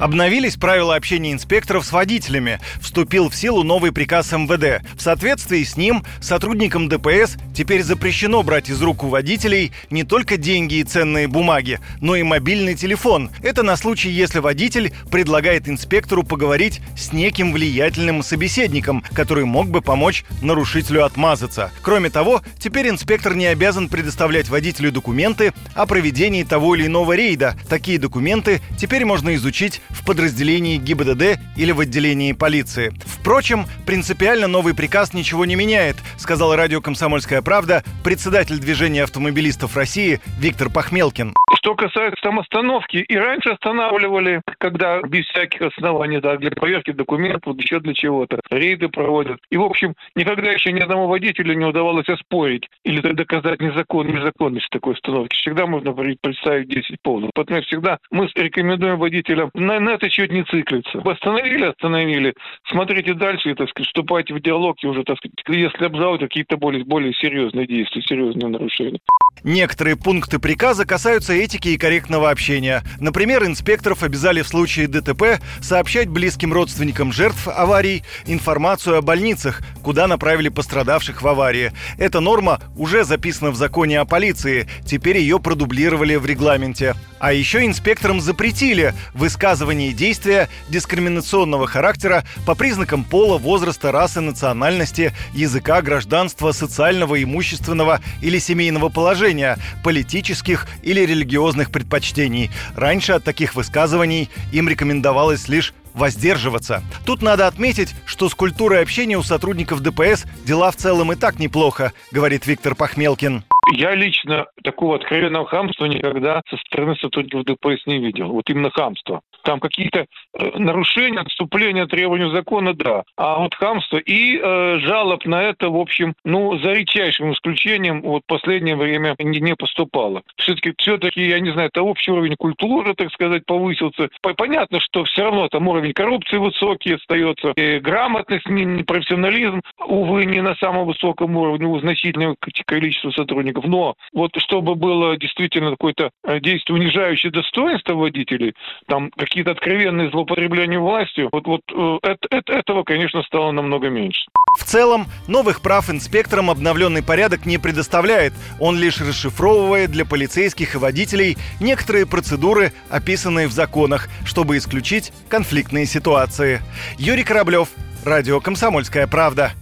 Обновились правила общения инспекторов с водителями. Вступил в силу новый приказ МВД. В соответствии с ним сотрудникам ДПС теперь запрещено брать из рук у водителей не только деньги и ценные бумаги, но и мобильный телефон. Это на случай, если водитель предлагает инспектору поговорить с неким влиятельным собеседником, который мог бы помочь нарушителю отмазаться. Кроме того, теперь инспектор не обязан предоставлять водителю документы о проведении того или иного рейда. Такие документы теперь можно изучить в подразделении ГИБДД или в отделении полиции. Впрочем, принципиально новый приказ ничего не меняет, сказал радио «Комсомольская правда» председатель движения автомобилистов России Виктор Пахмелкин. Что касается там остановки, и раньше останавливали, когда без всяких оснований, да, для проверки документов, еще для чего-то. Рейды проводят. И, в общем, никогда еще ни одному водителю не удавалось оспорить или доказать незакон, незаконность такой остановки. Всегда можно представить 10 поводов. Поэтому всегда мы рекомендуем водителям на, на это чуть не циклиться. Остановили, остановили. Смотрите дальше и, так сказать, вступайте в диалог и уже, так сказать, если обжалуют какие-то более, более серьезные действия, серьезные нарушения. Некоторые пункты приказа касаются этики и корректного общения. Например, инспекторов обязали в случае ДТП сообщать близким родственникам жертв аварий информацию о больницах, куда направили пострадавших в аварии. Эта норма уже записана в законе о полиции, теперь ее продублировали в регламенте. А еще инспекторам запретили высказывание действия дискриминационного характера по признакам пола, возраста, расы, национальности, языка, гражданства, социального, имущественного или семейного положения, политических или религиозных предпочтений. Раньше от таких высказываний им рекомендовалось лишь воздерживаться. Тут надо отметить, что с культурой общения у сотрудников ДПС дела в целом и так неплохо, говорит Виктор Пахмелкин. Я лично такого откровенного хамства никогда со стороны сотрудников ДПС не видел. Вот именно хамство. Там какие-то э, нарушения, отступления требованию закона, да. А вот хамство и э, жалоб на это, в общем, ну, за редчайшим исключением, вот в последнее время не, не поступало. Все-таки, все-таки, я не знаю, это общий уровень культуры, так сказать, повысился. Понятно, что все равно там уровень коррупции высокий остается, и грамотность, профессионализм, увы, не на самом высоком уровне у значительного количества сотрудников. Но вот чтобы было действительно какое-то э, действие, унижающее достоинство водителей, там какие-то откровенные злоупотребления властью, вот, вот это, это, этого, конечно, стало намного меньше. В целом, новых прав инспекторам обновленный порядок не предоставляет. Он лишь расшифровывает для полицейских и водителей некоторые процедуры, описанные в законах, чтобы исключить конфликтные ситуации. Юрий Кораблев, Радио «Комсомольская правда».